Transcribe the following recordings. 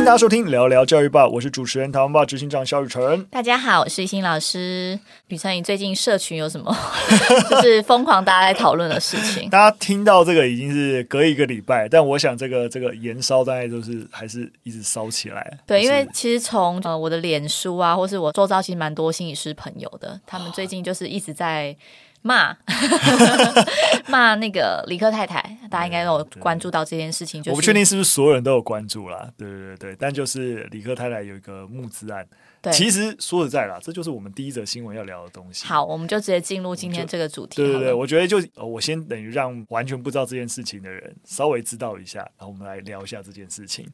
迎大家收听聊聊教育吧，我是主持人台湾吧执行长肖雨辰。大家好，我是欣老师。雨辰，你最近社群有什么 就是疯狂大家在讨论的事情？大家听到这个已经是隔一个礼拜，但我想这个这个延烧大概都是还是一直烧起来。对，因为其实从呃我的脸书啊，或是我周遭其实蛮多心理师朋友的，他们最近就是一直在。骂 骂那个李克太太，大家应该都有关注到这件事情。就是、我不确定是不是所有人都有关注啦，对对对，但就是李克太太有一个募资案。对，其实说实在啦，这就是我们第一则新闻要聊的东西。好，我们就直接进入今天这个主题。对对对，我觉得就我先等于让完全不知道这件事情的人稍微知道一下，然后我们来聊一下这件事情。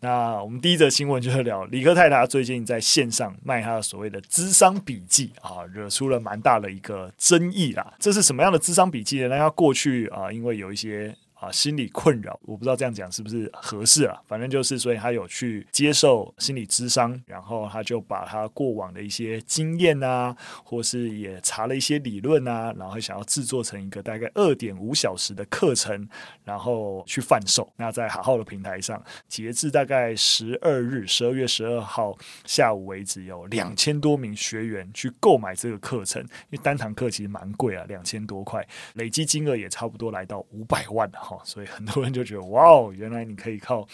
那我们第一则新闻就是聊理科泰达最近在线上卖他的所谓的智商笔记啊，惹出了蛮大的一个争议啦。这是什么样的智商笔记呢？那他过去啊，因为有一些。啊，心理困扰，我不知道这样讲是不是合适啊？反正就是，所以他有去接受心理咨商，然后他就把他过往的一些经验啊，或是也查了一些理论啊，然后想要制作成一个大概二点五小时的课程，然后去贩售。那在好好的平台上，截至大概十二日，十二月十二号下午为止，有两千多名学员去购买这个课程，因为单堂课其实蛮贵啊，两千多块，累计金额也差不多来到五百万哈。所以很多人就觉得哇哦，原来你可以靠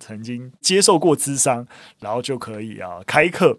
曾经接受过咨商，然后就可以啊开课，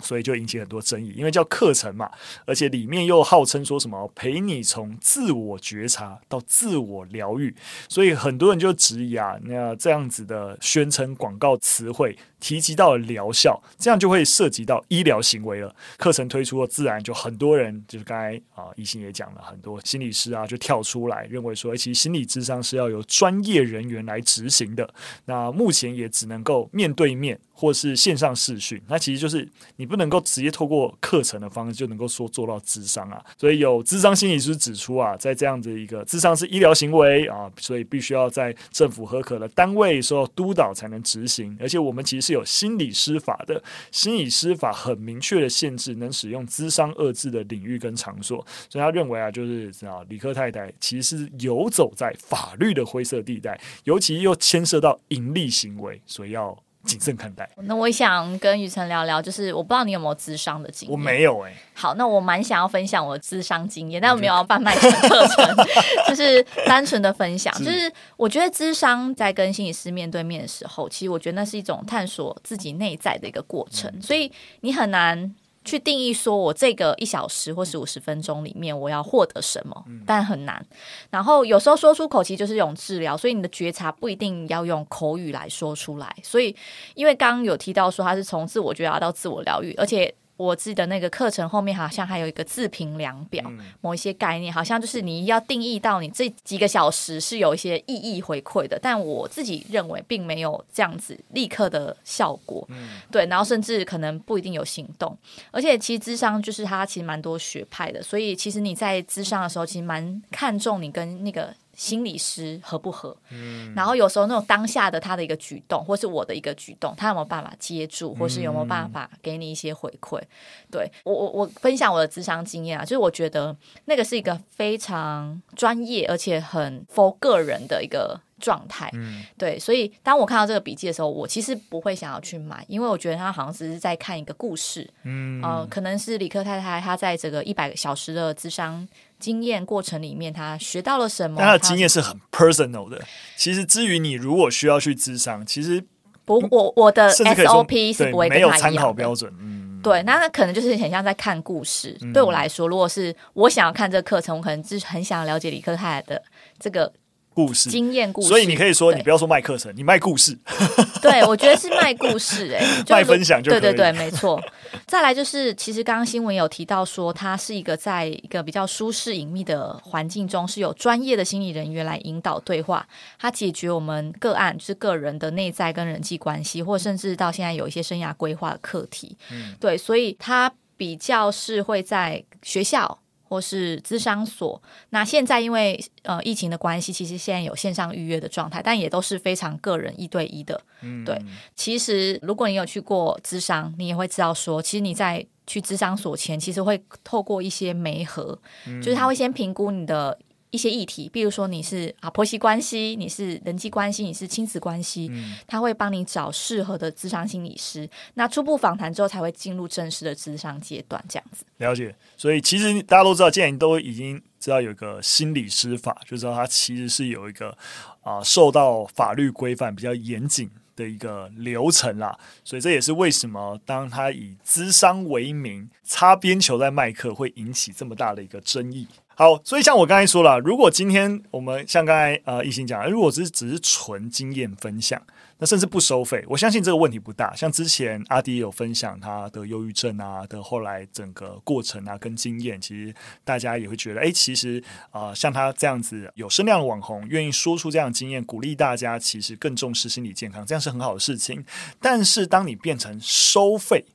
所以就引起很多争议，因为叫课程嘛，而且里面又号称说什么陪你从自我觉察到自我疗愈，所以很多人就质疑啊，那这样子的宣称广告词汇。提及到了疗效，这样就会涉及到医疗行为了。课程推出了，自然就很多人就是刚才啊，一心也讲了很多心理师啊，就跳出来认为说，其实心理智商是要由专业人员来执行的。那目前也只能够面对面或是线上视讯。那其实就是你不能够直接透过课程的方式就能够说做到智商啊。所以有智商心理师指出啊，在这样子一个智商是医疗行为啊，所以必须要在政府核可的单位受到督导才能执行。而且我们其实。是有心理师法的，心理师法很明确的限制能使用“咨商”二字的领域跟场所，所以他认为啊，就是啊，理科太太其实是游走在法律的灰色地带，尤其又牵涉到盈利行为，所以要。谨慎看待。那我想跟雨辰聊聊，就是我不知道你有没有智商的经验。我没有哎、欸。好，那我蛮想要分享我的智商经验，但我没有要贩卖课程，就是单纯的分享。就是我觉得智商在跟心理师面对面的时候，其实我觉得那是一种探索自己内在的一个过程，所以你很难。去定义说，我这个一小时或是五十分钟里面，我要获得什么，但很难。然后有时候说出口，其实就是一种治疗，所以你的觉察不一定要用口语来说出来。所以，因为刚刚有提到说，他是从自我觉察到自我疗愈，而且。我记得那个课程后面好像还有一个自评量表，嗯，某一些概念，好像就是你要定义到你这几个小时是有一些意义回馈的，但我自己认为并没有这样子立刻的效果，嗯，对，然后甚至可能不一定有行动，而且其实智商就是它其实蛮多学派的，所以其实你在智商的时候，其实蛮看重你跟那个。心理师合不合？嗯，然后有时候那种当下的他的一个举动，或是我的一个举动，他有没有办法接住，或是有没有办法给你一些回馈？嗯、对我，我我分享我的智商经验啊，就是我觉得那个是一个非常专业而且很 for 个人的一个状态。嗯，对，所以当我看到这个笔记的时候，我其实不会想要去买，因为我觉得他好像只是在看一个故事。嗯，呃，可能是理科太太她在这个一百个小时的智商。经验过程里面，他学到了什么？他的经验是很 personal 的。其实，至于你如果需要去咨商，其实不，我我的 SOP 是不会。没有参考标准。嗯，对，那他可能就是很像在看故事。嗯、对我来说，如果是我想要看这个课程，我可能就是很想要了解理科太太的这个。故事经验故事，所以你可以说，你不要说卖课程，你卖故事。对，我觉得是卖故事、欸，哎，卖分享就。对对对，没错。再来就是，其实刚刚新闻有提到说，它是一个在一个比较舒适隐秘的环境中，是有专业的心理人员来引导对话，它解决我们个案就是个人的内在跟人际关系，或甚至到现在有一些生涯规划的课题。嗯，对，所以它比较是会在学校。或是咨商所，那现在因为呃疫情的关系，其实现在有线上预约的状态，但也都是非常个人一对一的。嗯，对。其实如果你有去过咨商，你也会知道说，其实你在去咨商所前，其实会透过一些媒合，嗯，就是他会先评估你的一些议题，比如说你是啊婆媳关系，你是人际关系，你是亲子关系，嗯、他会帮你找适合的智商心理师。那初步访谈之后，才会进入正式的智商阶段，这样子。了解。所以其实大家都知道，既然都已经知道有一个心理师法，就知道它其实是有一个啊受到法律规范比较严谨的一个流程啦。所以这也是为什么当他以咨商为名擦边球在麦克，会引起这么大的一个争议。好，所以像我刚才说了，如果今天我们像刚才呃一心讲，如果只是只是纯经验分享，那甚至不收费，我相信这个问题不大。像之前阿迪有分享他的忧郁症啊的后来整个过程啊跟经验，其实大家也会觉得，哎，其实啊、像他这样子有声量的网红，愿意说出这样的经验，鼓励大家其实更重视心理健康，这样是很好的事情。但是当你变成收费，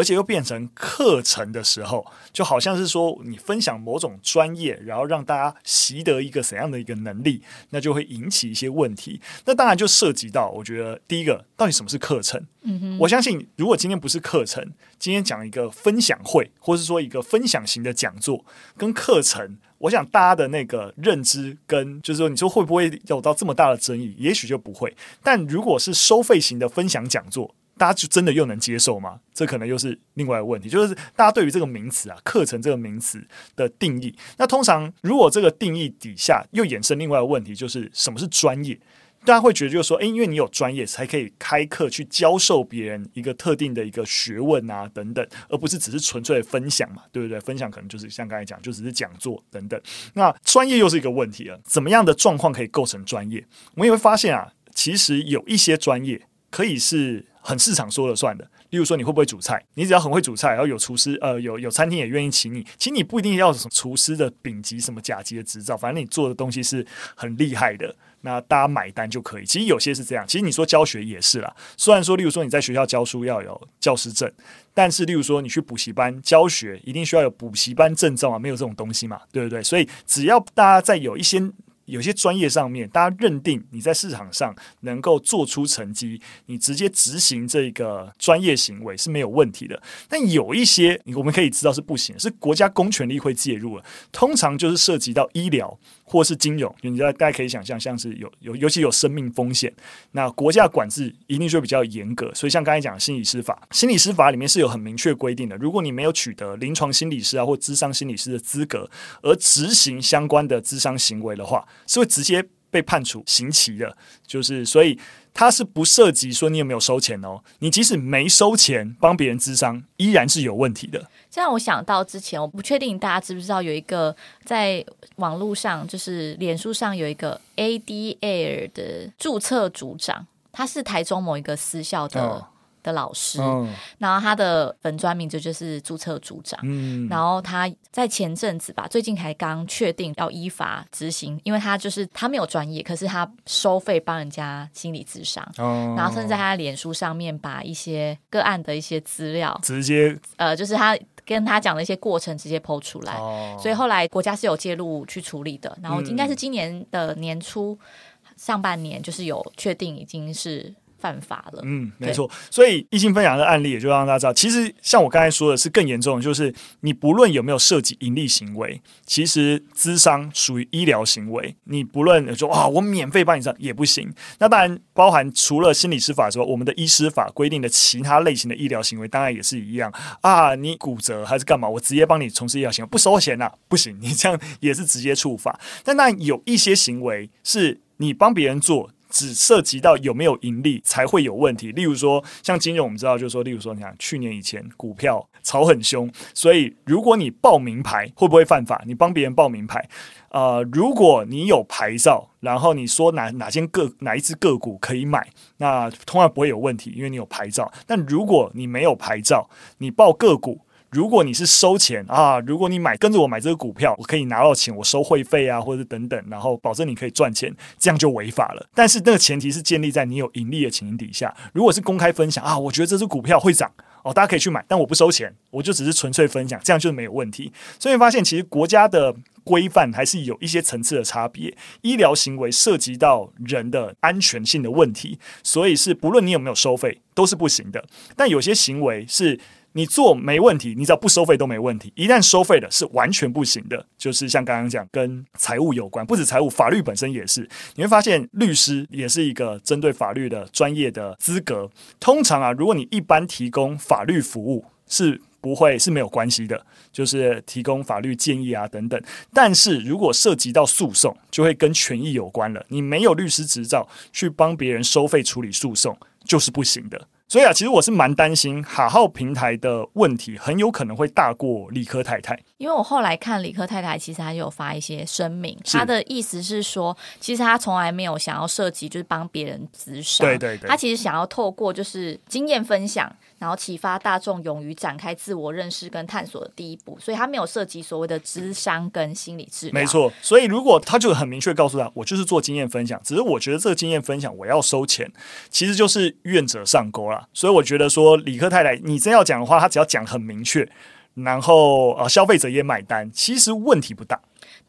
而且又变成课程的时候，就好像是说你分享某种专业，然后让大家习得一个怎样的一个能力，那就会引起一些问题。那当然就涉及到，我觉得第一个，到底什么是课程？嗯哼，我相信如果今天不是课程，今天讲一个分享会，或是说一个分享型的讲座，跟课程，我想大家的那个认知跟就是说，你说会不会有到这么大的争议？也许就不会。但如果是收费型的分享讲座，大家就真的又能接受吗？这可能又是另外一个问题，就是大家对于这个名词啊，课程这个名词的定义。那通常如果这个定义底下又衍生另外一个问题，就是什么是专业？大家会觉得就是说，诶，因为你有专业，才可以开课去教授别人一个特定的一个学问啊，等等，而不是只是纯粹的分享嘛，对不对？分享可能就是像刚才讲，就只是讲座等等。那专业又是一个问题了，怎么样的状况可以构成专业？我们也会发现啊，其实有一些专业可以是。很市场说了算的，例如说你会不会煮菜，你只要很会煮菜，然后有厨师，呃，有有餐厅也愿意请你，其实你不一定要厨师的丙级、什么甲级的执照，反正你做的东西是很厉害的，那大家买单就可以。其实有些是这样，其实你说教学也是啦，虽然说，例如说你在学校教书要有教师证，但是例如说你去补习班教学，一定需要有补习班证照啊，没有这种东西嘛，对不对？所以只要大家在有一些。有些专业上面，大家认定你在市场上能够做出成绩，你直接执行这个专业行为是没有问题的。但有一些，我们可以知道是不行，是国家公权力会介入了。通常就是涉及到医疗或是金融，你知道大家可以想象，像是有有尤其有生命风险，那国家管制一定就比较严格。所以像刚才讲的心理师法，心理师法里面是有很明确规定的，如果你没有取得临床心理师啊或智商心理师的资格，而执行相关的咨商行为的话。是会直接被判处刑期的，就是所以他是不涉及说你有没有收钱哦，你即使没收钱帮别人咨商，依然是有问题的。这样我想到之前，我不确定大家知不知道有一个在网络上，就是脸书上有一个 ADL 的注册组长，他是台中某一个私校的。哦的老师，嗯、然后他的本专名字就是注册组长，嗯、然后他在前阵子吧，最近才刚确定要依法执行，因为他就是他没有专业，可是他收费帮人家心理咨商，哦、然后甚至在他脸书上面把一些个案的一些资料直接，呃，就是他跟他讲的一些过程直接 po 出来，哦、所以后来国家是有介入去处理的，然后应该是今年的年初、嗯、上半年就是有确定已经是。犯法了，嗯，没错。所以异性分享的案例，也就让大家知道，其实像我刚才说的是更严重的，就是你不论有没有涉及盈利行为，其实咨商属于医疗行为，你不论说啊，我免费帮你上也不行。那当然包含除了心理师法之外，我们的医师法规定的其他类型的医疗行为，当然也是一样啊。你骨折还是干嘛？我直接帮你从事医疗行为，不收钱呐、啊，不行，你这样也是直接触法。但那有一些行为是你帮别人做。只涉及到有没有盈利才会有问题。例如说，像金融，我们知道，就是说，例如说，你看去年以前股票炒很凶，所以如果你报名牌会不会犯法？你帮别人报名牌，呃，如果你有牌照，然后你说哪哪间个哪一只个股可以买，那通常不会有问题，因为你有牌照。但如果你没有牌照，你报个股。如果你是收钱啊，如果你买跟着我买这个股票，我可以拿到钱，我收会费啊，或者等等，然后保证你可以赚钱，这样就违法了。但是那个前提是建立在你有盈利的情形底下。如果是公开分享啊，我觉得这只股票会涨哦，大家可以去买，但我不收钱，我就只是纯粹分享，这样就没有问题。所以发现其实国家的规范还是有一些层次的差别。医疗行为涉及到人的安全性的问题，所以是不论你有没有收费都是不行的。但有些行为是。你做没问题，你只要不收费都没问题。一旦收费的是完全不行的，就是像刚刚讲跟财务有关，不止财务，法律本身也是。你会发现律师也是一个针对法律的专业的资格。通常啊，如果你一般提供法律服务是不会是没有关系的，就是提供法律建议啊等等。但是如果涉及到诉讼，就会跟权益有关了。你没有律师执照去帮别人收费处理诉讼，就是不行的。所以啊，其实我是蛮担心哈号平台的问题，很有可能会大过理科太太。因为我后来看理科太太，其实他有发一些声明，他的意思是说，其实他从来没有想要涉及就是帮别人咨商，对对对，他其实想要透过就是经验分享，然后启发大众勇于展开自我认识跟探索的第一步，所以他没有涉及所谓的智商跟心理治疗。没错，所以如果他就很明确告诉他，我就是做经验分享，只是我觉得这个经验分享我要收钱，其实就是愿者上钩啦。所以我觉得说，理科太太，你真要讲的话，他只要讲很明确，然后呃，消费者也买单，其实问题不大。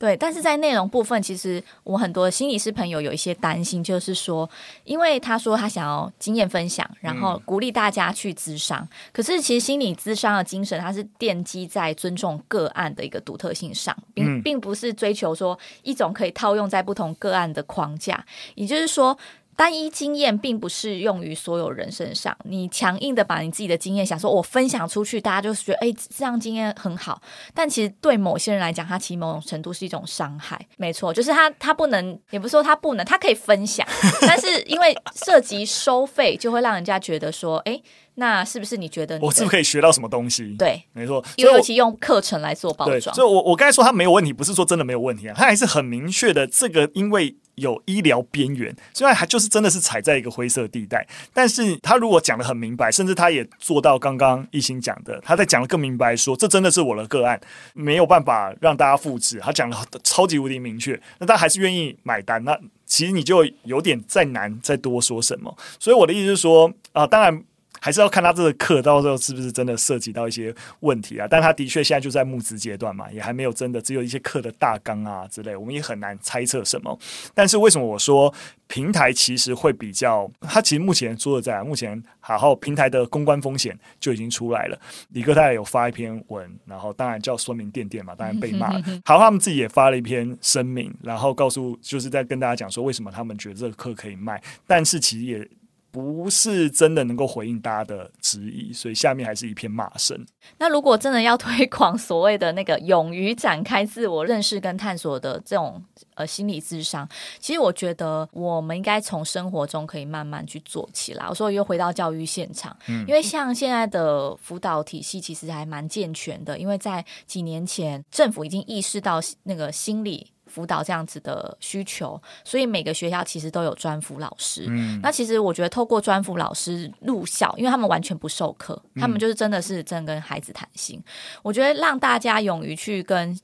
对，但是在内容部分，其实我很多心理师朋友有一些担心，就是说，因为他说他想要经验分享，然后鼓励大家去咨商，嗯、可是其实心理咨商的精神，它是奠基在尊重个案的一个独特性上，并并不是追求说一种可以套用在不同个案的框架，也就是说。单一经验并不适用于所有人身上。你强硬的把你自己的经验想说，我分享出去，大家就觉得哎，这样经验很好。但其实对某些人来讲，它其实某种程度是一种伤害。没错，就是他他不能，也不是说他不能，他可以分享，但是因为涉及收费，就会让人家觉得说，哎。那是不是你觉得你我是不是可以学到什么东西？对，没错，尤其用课程来做包装。所以我，我我刚才说他没有问题，不是说真的没有问题啊，他还是很明确的。这个因为有医疗边缘，虽然还就是真的是踩在一个灰色地带，但是他如果讲得很明白，甚至他也做到刚刚一心讲的，他在讲得更明白说，这真的是我的个案，没有办法让大家复制。他讲得超级无敌明确，那他还是愿意买单。那其实你就有点再难再多说什么。所以我的意思是说啊、当然。还是要看他这个课到时候是不是真的涉及到一些问题啊？但他的确现在就在募资阶段嘛，也还没有真的只有一些课的大纲啊之类，我们也很难猜测什么。但是为什么我说平台其实会比较？他其实目前说的在目前好好平台的公关风险就已经出来了。李哥他也有发一篇文，然后当然叫说明电电嘛，当然被骂了。好，他们自己也发了一篇声明，然后告诉就是在跟大家讲说为什么他们觉得这个课可以卖，但是其实也。不是真的能够回应大家的质疑，所以下面还是一片骂声。那如果真的要推广所谓的那个勇于展开自我认识跟探索的这种呃心理智商，其实我觉得我们应该从生活中可以慢慢去做起来。我说又回到教育现场，嗯，因为像现在的辅导体系其实还蛮健全的，因为在几年前政府已经意识到那个心理。辅导这样子的需求，所以每个学校其实都有专辅老师。嗯，那其实我觉得透过专辅老师入校，因为他们完全不授课，他们就是真的是真的跟孩子谈心。嗯，我觉得让大家勇于去跟。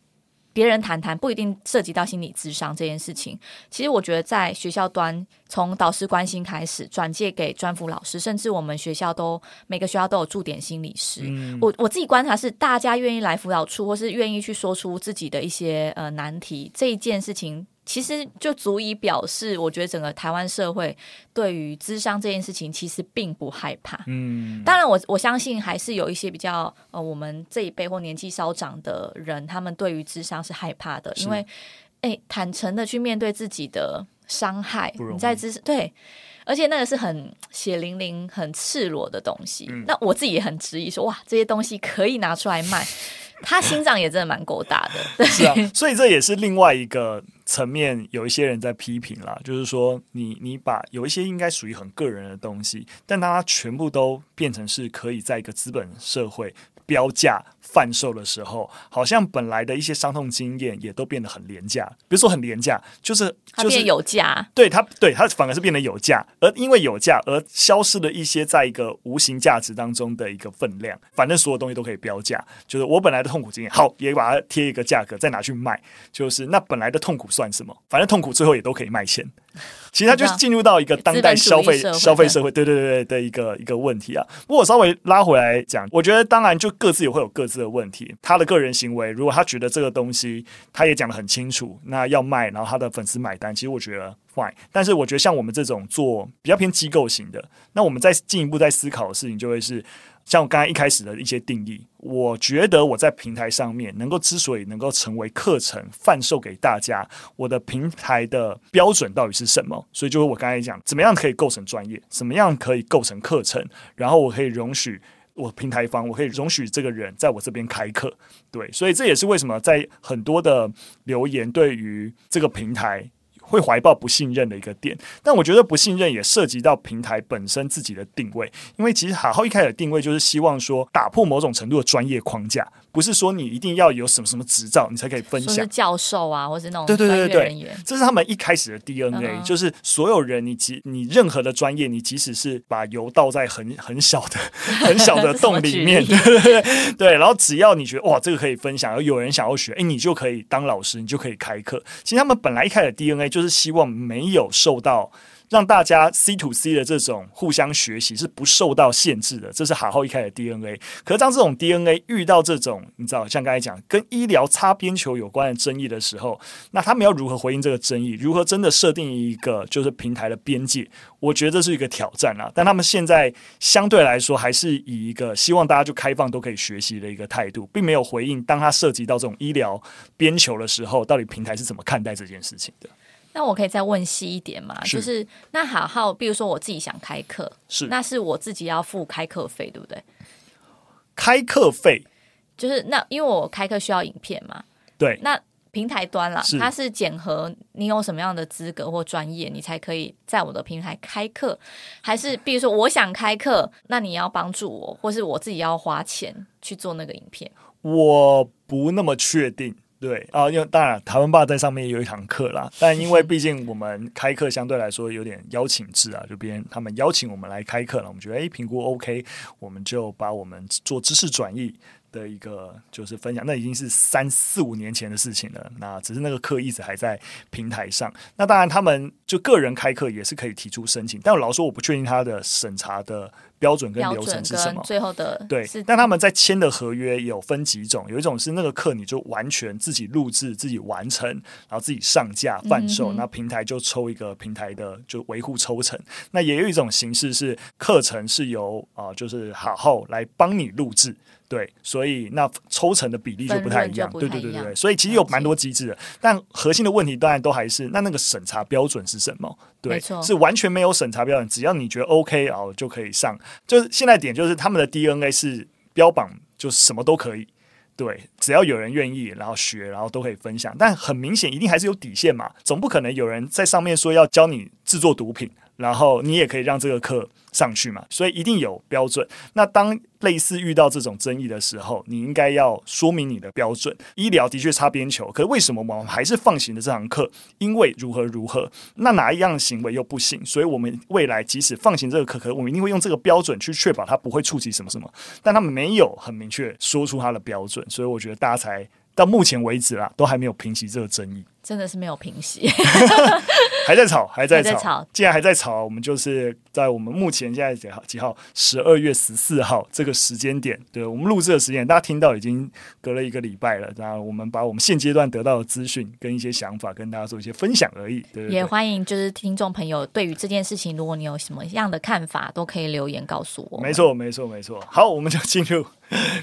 别人谈谈不一定涉及到心理智商这件事情。其实我觉得在学校端，从导师关心开始，转介给专辅老师，甚至我们学校都每个学校都有驻点心理师。嗯、我我自己观察是，大家愿意来辅导处，或是愿意去说出自己的一些呃难题，这一件事情。其实就足以表示，我觉得整个台湾社会对于智商这件事情其实并不害怕。嗯，当然我，我我相信还是有一些比较呃，我们这一辈或年纪稍长的人，他们对于智商是害怕的，因为哎，坦诚的去面对自己的伤害，你在咨对，而且那个是很血淋淋、很赤裸的东西。嗯、那我自己也很质疑说，哇，这些东西可以拿出来卖？他心脏也真的蛮够大的。是啊，所以这也是另外一个。层面有一些人在批评啦，就是说你你把有一些应该属于很个人的东西，但当它全部都变成是可以在一个资本社会标价贩售的时候，好像本来的一些伤痛经验也都变得很廉价。比如说很廉价，就是它变有价，对它对它反而是变得有价，而因为有价而消失了一些在一个无形价值当中的一个分量。反正所有东西都可以标价，就是我本来的痛苦经验，好也把它贴一个价格再拿去卖，就是那本来的痛苦算什么？反正痛苦最后也都可以卖钱。其实它就是进入到一个当代消费消费社会，对对对对的一个一个问题啊。不过我稍微拉回来讲，我觉得当然就各自也会有各自的问题。他的个人行为，如果他觉得这个东西他也讲的很清楚，那要卖，然后他的粉丝买单，其实我觉得 fine。但是我觉得像我们这种做比较偏机构型的，那我们再进一步在思考的事情就会是。像我刚才一开始的一些定义，我觉得我在平台上面能够之所以能够成为课程贩售给大家，我的平台的标准到底是什么？所以就是我刚才讲，怎么样可以构成专业，怎么样可以构成课程，然后我可以容许我平台方，我可以容许这个人在我这边开课。对，所以这也是为什么在很多的留言对于这个平台。会怀抱不信任的一个点，但我觉得不信任也涉及到平台本身自己的定位，因为其实好好一开始的定位就是希望说打破某种程度的专业框架，不是说你一定要有什么什么执照你才可以分享，是教授啊，或是那种对对对对对，这是他们一开始的 DNA，就是所有人你即你任何的专业，你即使是把油倒在很很小的 很小的洞里面，对对对，对，然后只要你觉得哇这个可以分享，有人想要学，哎，你就可以当老师，你就可以开课。其实他们本来一开始的 DNA 就。就是希望没有受到让大家 C to C 的这种互相学习是不受到限制的，这是好好一开始 DNA。可是当这种 DNA 遇到这种你知道像刚才讲跟医疗擦边球有关的争议的时候，那他们要如何回应这个争议？如何真的设定一个就是平台的边界？我觉得这是一个挑战啊。但他们现在相对来说还是以一个希望大家就开放都可以学习的一个态度，并没有回应当他涉及到这种医疗边球的时候，到底平台是怎么看待这件事情的？那我可以再问细一点吗？是就是那好好，比如说我自己想开课，是那是我自己要付开课费，对不对？开课费就是那，因为我开课需要影片嘛。对。那平台端啦，是它是检核你有什么样的资格或专业，你才可以在我的平台开课？还是比如说我想开课，那你要帮助我，或是我自己要花钱去做那个影片？我不那么确定。对啊，因为当然台湾爸在上面也有一堂课啦，但因为毕竟我们开课相对来说有点邀请制啊，就别人他们邀请我们来开课了，我们觉得诶评估 OK，我们就把我们做知识转译的一个就是分享，那已经是三四五年前的事情了。那只是那个课一直还在平台上。那当然他们就个人开课也是可以提出申请，但我老说我不确定他的审查的。标准跟流程是什么？最后的对，但他们在签的合约有分几种，有一种是那个课你就完全自己录制、自己完成，然后自己上架贩售，那、嗯、平台就抽一个平台的就维护抽成。那也有一种形式是课程是由啊、呃，就是好好来帮你录制。对，所以那抽成的比例就不太一样。对对对对对，所以其实有蛮多机制的，但核心的问题当然都还是那那个审查标准是什么？对，是完全没有审查标准，只要你觉得 OK 啊，就可以上。就是现在点就是他们的 DNA 是标榜，就什么都可以。对，只要有人愿意，然后学，然后都可以分享。但很明显，一定还是有底线嘛，总不可能有人在上面说要教你制作毒品。然后你也可以让这个课上去嘛，所以一定有标准。那当类似遇到这种争议的时候，你应该要说明你的标准。医疗的确擦边球，可是为什么我们还是放行的这堂课？因为如何如何？那哪一样行为又不行？所以我们未来即使放行这个课，可我们一定会用这个标准去确保它不会触及什么什么。但他们没有很明确说出它的标准，所以我觉得大家才到目前为止啦，都还没有平息这个争议。真的是没有平息，还在吵，还在吵。既然还在吵，我们就是在我们目前现在几号？几号？十二月十四号这个时间点，对我们录制的时间，大家听到已经隔了一个礼拜了。然后我们把我们现阶段得到的资讯跟一些想法跟大家做一些分享而已。对，对，对，也欢迎就是听众朋友对于这件事情，如果你有什么样的看法，都可以留言告诉我。没错，没错，没错。好，我们就进入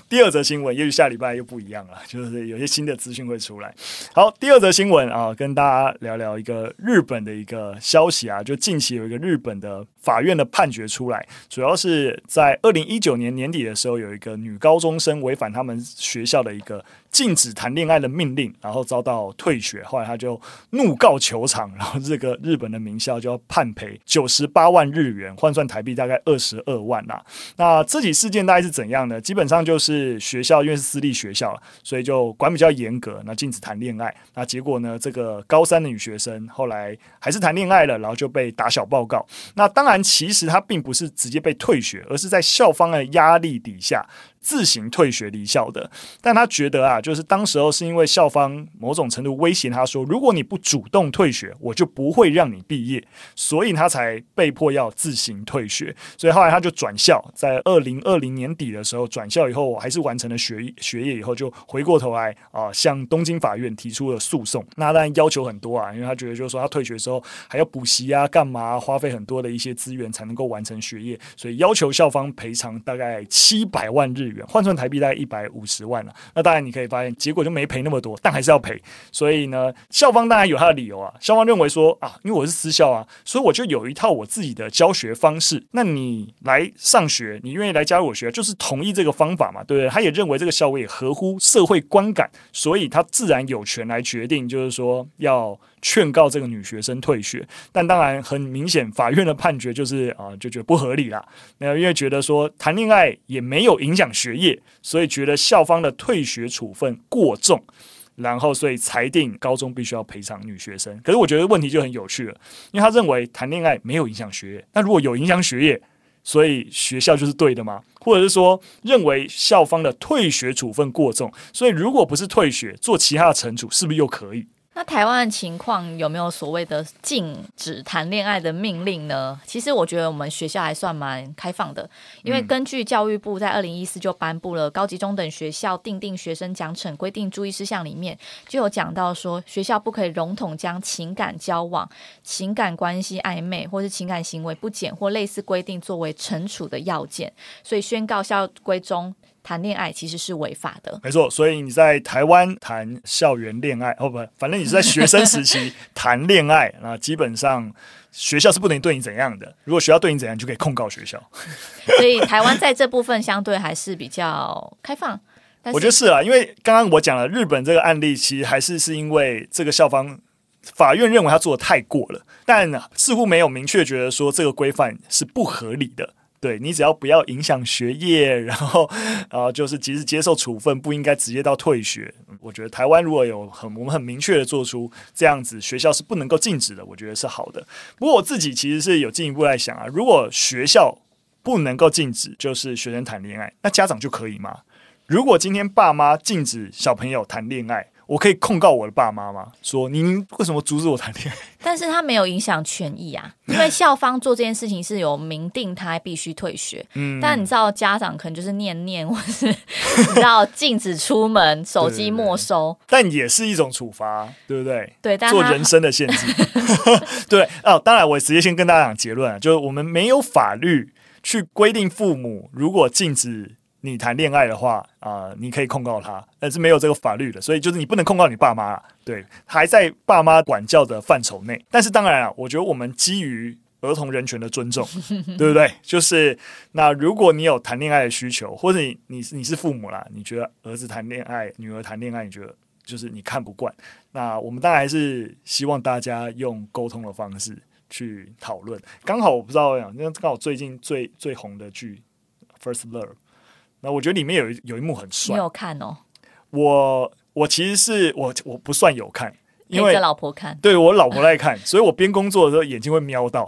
第二则新闻。也许下礼拜又不一样了，就是有些新的资讯会出来。好，第二则新闻。啊，跟大家聊聊一个日本的一个消息啊，就近期有一个日本的法院的判决出来，主要是在二零一九年年底的时候，有一个女高中生违反他们学校的一个。禁止谈恋爱的命令，然后遭到退学，后来他就怒告球场，然后这个日本的名校就要判赔九十八万日元，换算台币大概二十二万呐。那这起事件大概是怎样呢？基本上就是学校因为是私立学校，所以就管比较严格，那禁止谈恋爱。那结果呢，这个高三的女学生后来还是谈恋爱了，然后就被打小报告。那当然，其实她并不是直接被退学，而是在校方的压力底下。自行退学离校的。但他觉得啊，就是当时候是因为校方某种程度威胁他说，如果你不主动退学，我就不会让你毕业，所以他才被迫要自行退学。所以后来他就转校，在二零二零年底的时候转校以后，我还是完成了学学业以后，就回过头来啊、向东京法院提出了诉讼。那当然要求很多啊，因为他觉得就是说他退学的时候还要补习啊，干嘛、花费很多的一些资源才能够完成学业，所以要求校方赔偿大概七百万日换算台币大概一百五十万了、那当然你可以发现，结果就没赔那么多，但还是要赔。所以呢，校方当然有他的理由啊。校方认为说啊，因为我是私校啊，所以我就有一套我自己的教学方式。那你来上学，你愿意来加入我学，就是同意这个方法嘛，对不对？他也认为这个校规也合乎社会观感，所以他自然有权来决定，就是说要劝告这个女学生退学。但当然很明显，法院的判决就是啊、就觉得不合理啦。那因为觉得说谈恋爱也没有影响学业，所以觉得校方的退学处分过重。然后，所以裁定高中必须要赔偿女学生。可是我觉得问题就很有趣了，因为他认为谈恋爱没有影响学业，那如果有影响学业，所以学校就是对的吗？或者是说，认为校方的退学处分过重，所以如果不是退学，做其他的惩处，是不是又可以？那台湾的情况有没有所谓的禁止谈恋爱的命令呢？其实我觉得我们学校还算蛮开放的，因为根据教育部在二零一四就颁布了《高级中等学校定定学生奖惩规定注意事项》里面就有讲到说，学校不可以笼统将情感交往、情感关系暧昧或是情感行为不检或类似规定作为惩处的要件，所以宣告校规中。谈恋爱其实是违法的，没错。所以你在台湾谈校园恋爱，哦不，反正你是在学生时期 谈恋爱，那基本上学校是不能对你怎样的。如果学校对你怎样，就可以控告学校。所以台湾在这部分相对还是比较开放。我觉得是啊，因为刚刚我讲了日本这个案例，其实还是是因为这个校方法院认为他做的太过了，但似乎没有明确觉得说这个规范是不合理的。对，你只要不要影响学业，然后，呃，就是即使接受处分，不应该直接到退学。我觉得台湾如果有很我们很明确的做出这样子，学校是不能够禁止的，我觉得是好的。不过我自己其实是有进一步在想啊，如果学校不能够禁止，就是学生谈恋爱，那家长就可以吗？如果今天爸妈禁止小朋友谈恋爱，我可以控告我的爸妈吗？说您为什么阻止我谈恋爱？但是他没有影响权益啊，因为校方做这件事情是有明定他必须退学。嗯，但你知道家长可能就是念念，或是你知道禁止出门，手机没收，但也是一种处罚，对不对？对，但做人生的限制。对哦，当然我直接先跟大家讲结论啊，就是我们没有法律去规定父母如果禁止。你谈恋爱的话啊、呃，你可以控告他，但是没有这个法律的，所以就是你不能控告你爸妈，对，还在爸妈管教的范畴内。但是当然啊，我觉得我们基于儿童人权的尊重，对不对？就是那如果你有谈恋爱的需求，或者你你你是父母啦，你觉得儿子谈恋爱、女儿谈恋爱，你觉得就是你看不惯，那我们当然还是希望大家用沟通的方式去讨论。刚好我不知道，因为刚好最近最最红的剧《First Love》。那我觉得里面有一有一幕很帅，你有看哦？我我其实是我我不算有看，因为老婆看，对我老婆在看，所以我边工作的时候眼睛会瞄到。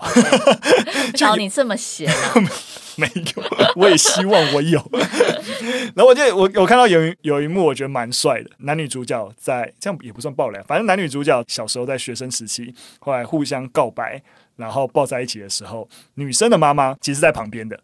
瞧你这么闲啊？没有，我也希望我有。然后我就我我看到有有一幕我觉得蛮帅的，男女主角在这样也不算爆雷，反正男女主角小时候在学生时期，后来互相告白，然后抱在一起的时候，女生的妈妈其实在旁边的，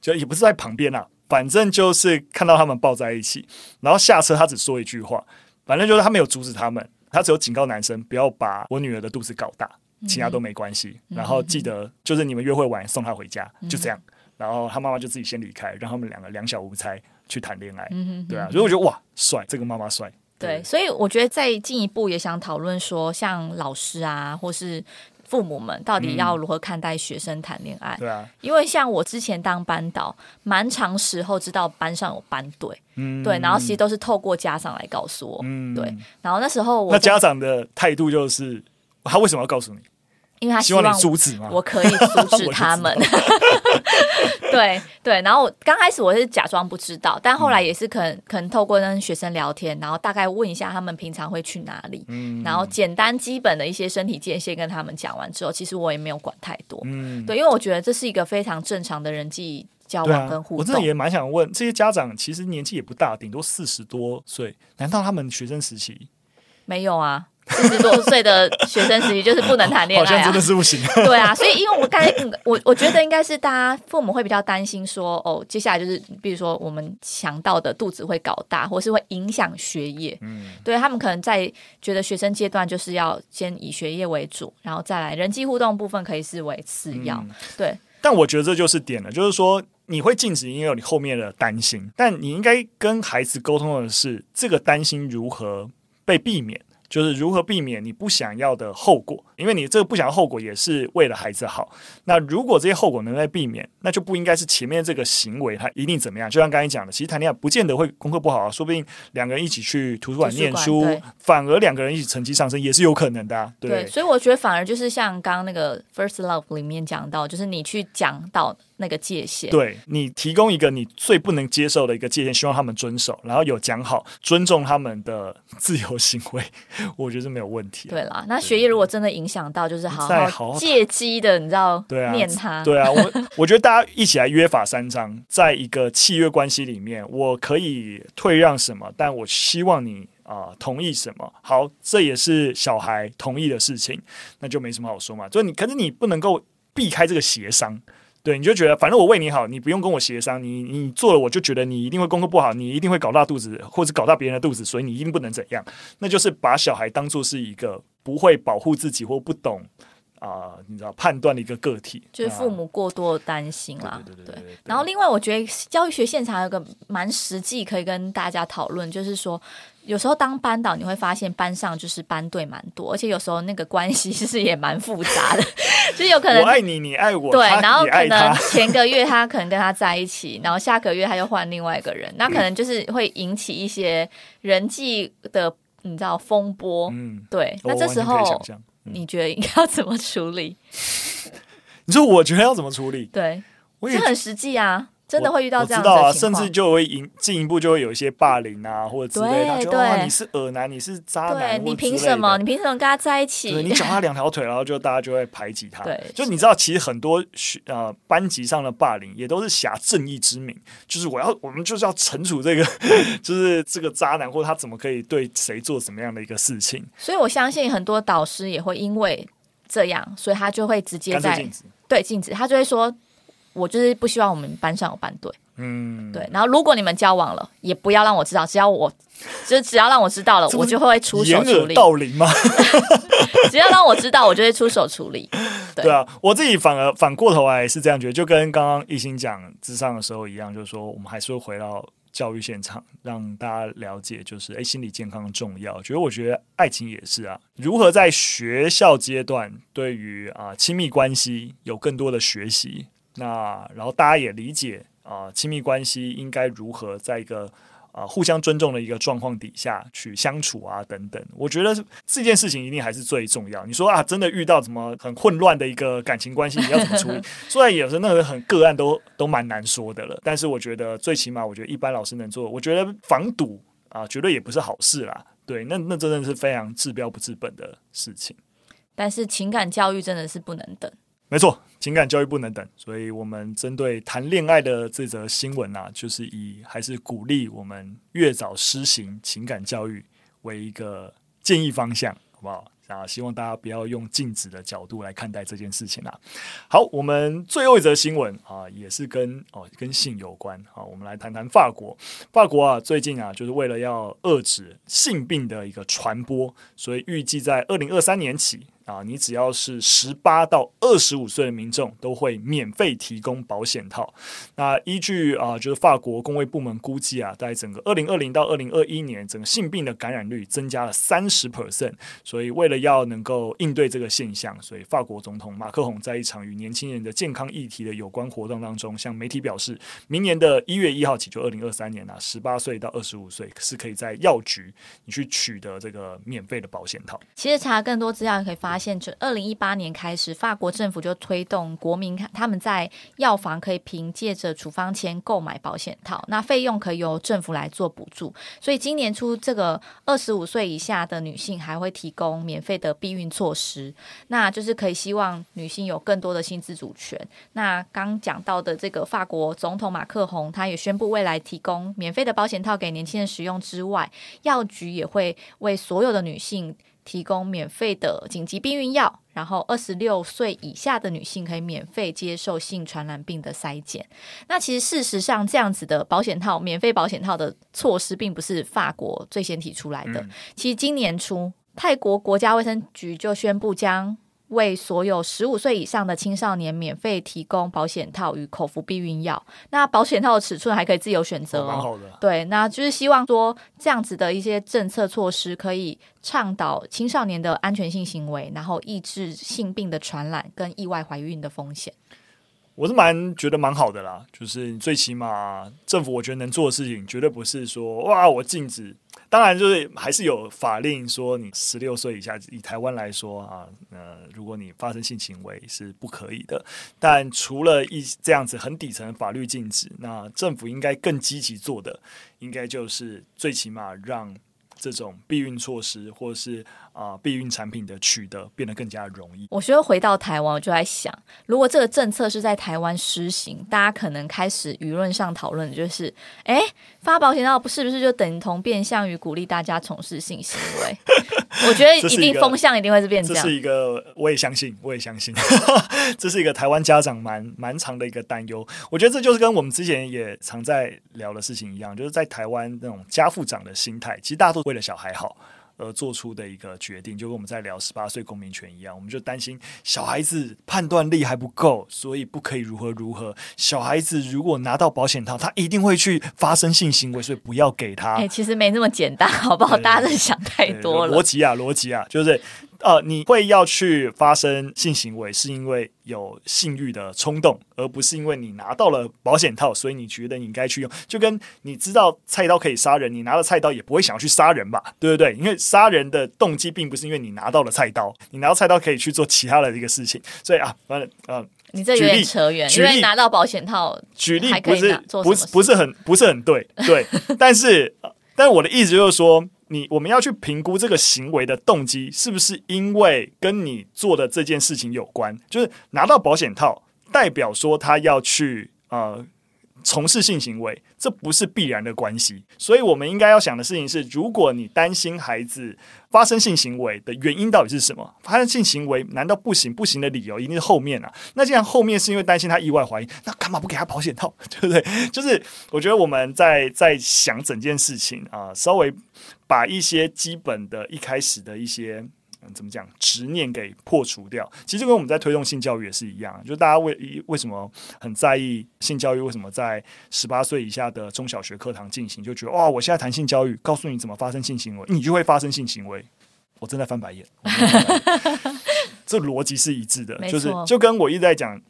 就也不是在旁边啊。反正就是看到他们抱在一起，然后下车，他只说一句话，反正就是他没有阻止他们，他只有警告男生不要把我女儿的肚子搞大，其他都没关系。然后记得就是你们约会完送她回家，就这样。然后他妈妈就自己先离开，让他们两个两小无猜去谈恋爱。对啊，所以我觉得哇，帅，这个妈妈帅。对，所以我觉得再进一步也想讨论说，像老师啊，或是。父母们到底要如何看待学生谈恋爱？对啊，因为像我之前当班导，蛮长时候知道班上有班队，嗯，对，然后其实都是透过家长来告诉我，嗯，对，然后那时候我那家长的态度就是，他为什么要告诉你？因为他希望你阻止嘛，我可以阻止 他们。对对，然后刚开始我是假装不知道，但后来也是可能 可能透过跟学生聊天，然后大概问一下他们平常会去哪里，嗯，然后简单基本的一些身体界限跟他们讲完之后，其实我也没有管太多，嗯，对，因为我觉得这是一个非常正常的人际交往跟互动。啊、我真的也蛮想问，这些家长其实年纪也不大，顶多四十多岁，难道他们学生时期没有啊？四十多岁的学生时期就是不能谈恋爱啊，好像真的是不行。对啊，所以因为我刚才我我觉得应该是大家父母会比较担心说，哦，接下来就是比如说我们想到的肚子会搞大，或是会影响学业。嗯，对他们可能在觉得学生阶段就是要先以学业为主，然后再来人际互动部分可以视为次要。嗯、对，但我觉得这就是点了，就是说你会禁止，因为有你后面的担心，但你应该跟孩子沟通的是这个担心如何被避免。就是如何避免你不想要的后果，因为你这个不想要后果也是为了孩子好。那如果这些后果能在避免，那就不应该是前面这个行为它一定怎么样。就像刚才讲的，其实谈恋爱不见得会功课不好啊，说不定两个人一起去图书馆念书，反而两个人一起成绩上升也是有可能的啊。对，对，所以我觉得反而就是像刚刚那个 First Love 里面讲到，就是你去讲到。那个界限，对，你提供一个你最不能接受的一个界限，希望他们遵守，然后有讲好，尊重他们的自由行为，我觉得是没有问题。对啦，那学业如果真的影响到，就是好好借机的，你知道，对啊，念他，对啊，我 我觉得大家一起来约法三章，在一个契约关系里面，我可以退让什么，但我希望你啊、呃、同意什么。好，这也是小孩同意的事情，那就没什么好说嘛。就你，可是你不能够避开这个协商。对，你就觉得反正我为你好，你不用跟我协商，你你做了我就觉得你一定会功课不好，你一定会搞大肚子，或者搞大别人的肚子，所以你一定不能怎样。那就是把小孩当做是一个不会保护自己或不懂啊、呃，你知道判断的一个个体，就是父母过多的担心啦。对对对，对，对。然后另外，我觉得教育学现场有个蛮实际可以跟大家讨论，就是说。有时候当班导，你会发现班上就是班对蛮多，而且有时候那个关系其实也蛮复杂的，就是有可能我爱你，你爱我，对，然后可能前个月他可能跟他在一起，然后下个月他又换另外一个人，那可能就是会引起一些人际的你知道风波，嗯，对，那这时候你觉得应该要怎么处理？你说我觉得要怎么处理？对，这很实际啊。真的会遇到这样的情况，知道啊，甚至就会引进一步就会有一些霸凌啊，或者之类的。他就说你是恶男，你是渣男，你凭什么？你凭什么跟他在一起？对，你脚他两条腿，然后就大家就会排挤他。对，就你知道，其实很多学呃班级上的霸凌也都是挟正义之名，就是我要我们就是要惩处这个，就是这个渣男，或者他怎么可以对谁做什么样的一个事情。所以我相信很多导师也会因为这样，所以他就会直接在，对，禁止，他就会说。我就是不希望我们班上有班对，嗯，对。然后如果你们交往了，也不要让我知道，只要我，就只要让我知道了，我就会出手处理。道理吗？只要让我知道，我就会出手处理。对，对啊，我自己反而反过头来是这样觉得，就跟刚刚一心讲智商的时候一样，就是说我们还是会回到教育现场，让大家了解，就是哎，心理健康重要。觉得我觉得爱情也是啊，如何在学校阶段对于啊亲密关系有更多的学习。那然后大家也理解啊、呃，亲密关系应该如何在一个啊、呃、互相尊重的一个状况底下去相处啊等等。我觉得这件事情一定还是最重要。你说啊，真的遇到什么很混乱的一个感情关系，你要怎么处理？虽然有时候那个很个案都都蛮难说的了，但是我觉得最起码，我觉得一般老师能做，我觉得防堵啊、呃，绝对也不是好事啦。对，那那真的是非常治标不治本的事情。但是情感教育真的是不能等。没错，情感教育不能等，所以我们针对谈恋爱的这则新闻啊，就是以还是鼓励我们越早施行情感教育为一个建议方向，好不好？啊，希望大家不要用禁止的角度来看待这件事情啊。好，我们最后一则新闻啊，也是跟哦跟性有关。好，我们来谈谈法国。法国啊，最近啊，就是为了要遏制性病的一个传播，所以预计在二零二三年起。啊，你只要是十八到二十五岁的民众，都会免费提供保险套。那依据啊，就是法国公卫部门估计啊，在整个二零二零到二零二一年，整个性病的感染率增加了三十 percent。所以为了要能够应对这个现象，所以法国总统马克宏在一场与年轻人的健康议题的有关活动当中，向媒体表示，明年的一月一号起，就二零二三年啊，十八岁到二十五岁是可以在药局你去取得这个免费的保险套。其实查更多资料可以发现，就二零一八年开始，法国政府就推动国民他们在药房可以凭借着处方签购买保险套，那费用可以由政府来做补助。所以今年初，这个二十五岁以下的女性还会提供免费的避孕措施，那就是可以希望女性有更多的性自主权。那刚讲到的这个法国总统马克宏，他也宣布未来提供免费的保险套给年轻人使用之外，药局也会为所有的女性提供免费的紧急避孕药，然后二十六岁以下的女性可以免费接受性传染病的筛检。那其实事实上，这样子的保险套、免费保险套的措施，并不是法国最先提出来的。嗯、其实今年初，泰国国家卫生局就宣布将为所有十五岁以上的青少年免费提供保险套与口服避孕药。那保险套的尺寸还可以自由选择哦。蛮好的。对，那就是希望说这样子的一些政策措施可以倡导青少年的安全性行为，然后抑制性病的传染跟意外怀孕的风险。我是蛮觉得蛮好的啦，就是最起码政府我觉得能做的事情，绝对不是说哇我禁止。当然，就是还是有法令说，你十六岁以下，以台湾来说啊，呃，如果你发生性行为是不可以的。但除了一这样子很底层的法律禁止，那政府应该更积极做的，应该就是最起码让这种避孕措施或是。啊，避孕产品的取得变得更加容易。我觉得回到台湾，我就在想，如果这个政策是在台湾施行，大家可能开始舆论上讨论的就是，哎，发保险套不是不是就等同变相于鼓励大家从事性行为？我觉得 一定风向一定会是变这样。这是一个，我也相信，我也相信，这是一个台湾家长蛮蛮长的一个担忧。我觉得这就是跟我们之前也常在聊的事情一样，就是在台湾那种家父长的心态，其实大家都为了小孩好。而做出的一个决定，就跟我们在聊十八岁公民权一样，我们就担心小孩子判断力还不够，所以不可以如何如何。小孩子如果拿到保险套，他一定会去发生性行为，所以不要给他。哎、欸，其实没那么简单，好不好？大家在想太多了。逻辑啊，逻辑啊，就是。呃，你会要去发生性行为，是因为有性欲的冲动，而不是因为你拿到了保险套，所以你觉得你应该去用。就跟你知道菜刀可以杀人，你拿了菜刀也不会想要去杀人吧？对不对？因为杀人的动机并不是因为你拿到了菜刀，你拿到菜刀可以去做其他的一个事情。所以啊，反正呃，你这有点扯远，因为拿到保险套，举例不是不是不是很不是很对，对。但是，但是我的意思就是说。你我们要去评估这个行为的动机是不是因为跟你做的这件事情有关？就是拿到保险套，代表说他要去呃从事性行为，这不是必然的关系。所以我们应该要想的事情是：如果你担心孩子发生性行为的原因到底是什么？发生性行为难道不行？不行的理由一定是后面啊？那既然后面是因为担心他意外怀孕，那干嘛不给他保险套？对不对？就是我觉得我们在在想整件事情啊、稍微。把一些基本的、一开始的一些嗯，怎么讲执念给破除掉。其实跟我们在推动性教育也是一样，就大家为为什么很在意性教育？为什么在十八岁以下的中小学课堂进行？就觉得哇，我现在谈性教育，告诉你怎么发生性行为，你就会发生性行为。我正在翻白眼，白眼 这逻辑是一致的，就是就跟我一直在讲。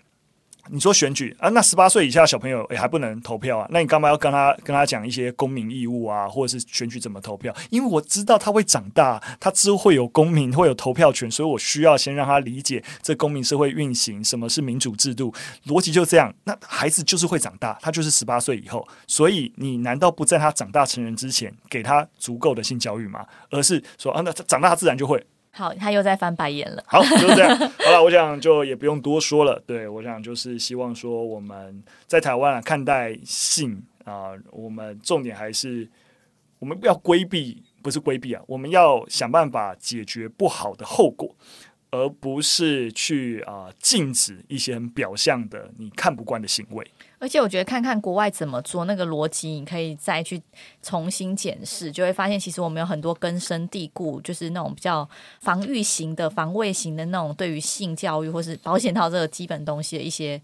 你说选举啊？那十八岁以下小朋友也还不能投票啊？那你干嘛要跟他跟他讲一些公民义务啊，或者是选举怎么投票？因为我知道他会长大，他之后会有公民，会有投票权，所以我需要先让他理解这公民社会运行，什么是民主制度，逻辑就这样。那孩子就是会长大，他就是十八岁以后，所以你难道不在他长大成人之前给他足够的性教育吗？而是说啊，那他长大他自然就会。好，他又在翻白眼了。好，就是这样。好了，我想就也不用多说了。对，我想就是希望说我们在台湾啊看待性啊，我们重点还是我们不要规避，不是规避啊，我们要想办法解决不好的后果。而不是去啊、禁止一些很表象的你看不惯的行为，而且我觉得看看国外怎么做那个逻辑，你可以再去重新检视，就会发现其实我们有很多根深蒂固，就是那种比较防御型的、防卫型的那种对于性教育或是保险套这个基本东西的一些。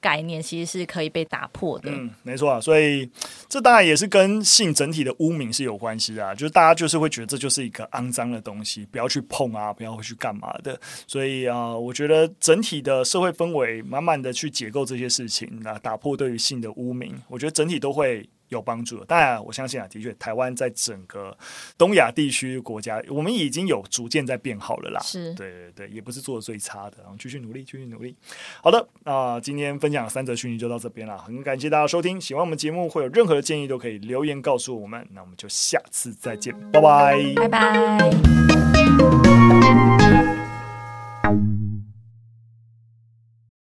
概念其实是可以被打破的。嗯，没错啊，所以这当然也是跟性整体的污名是有关系的啊，就是大家就是会觉得这就是一个肮脏的东西，不要去碰啊，不要去干嘛的。所以啊，我觉得整体的社会氛围慢慢的去解构这些事情，那打破对于性的污名，我觉得整体都会有帮助的。当然，我相信啊，的确，台湾在整个东亚地区国家，我们已经有逐渐在变好了啦。是，对对对，也不是做的最差的，然后继续努力，继续努力。好的，那、呃、今天分享三则讯息就到这边了，很感谢大家收听。喜欢我们节目，会有任何的建议都可以留言告诉我们。那我们就下次再见，拜拜，拜拜。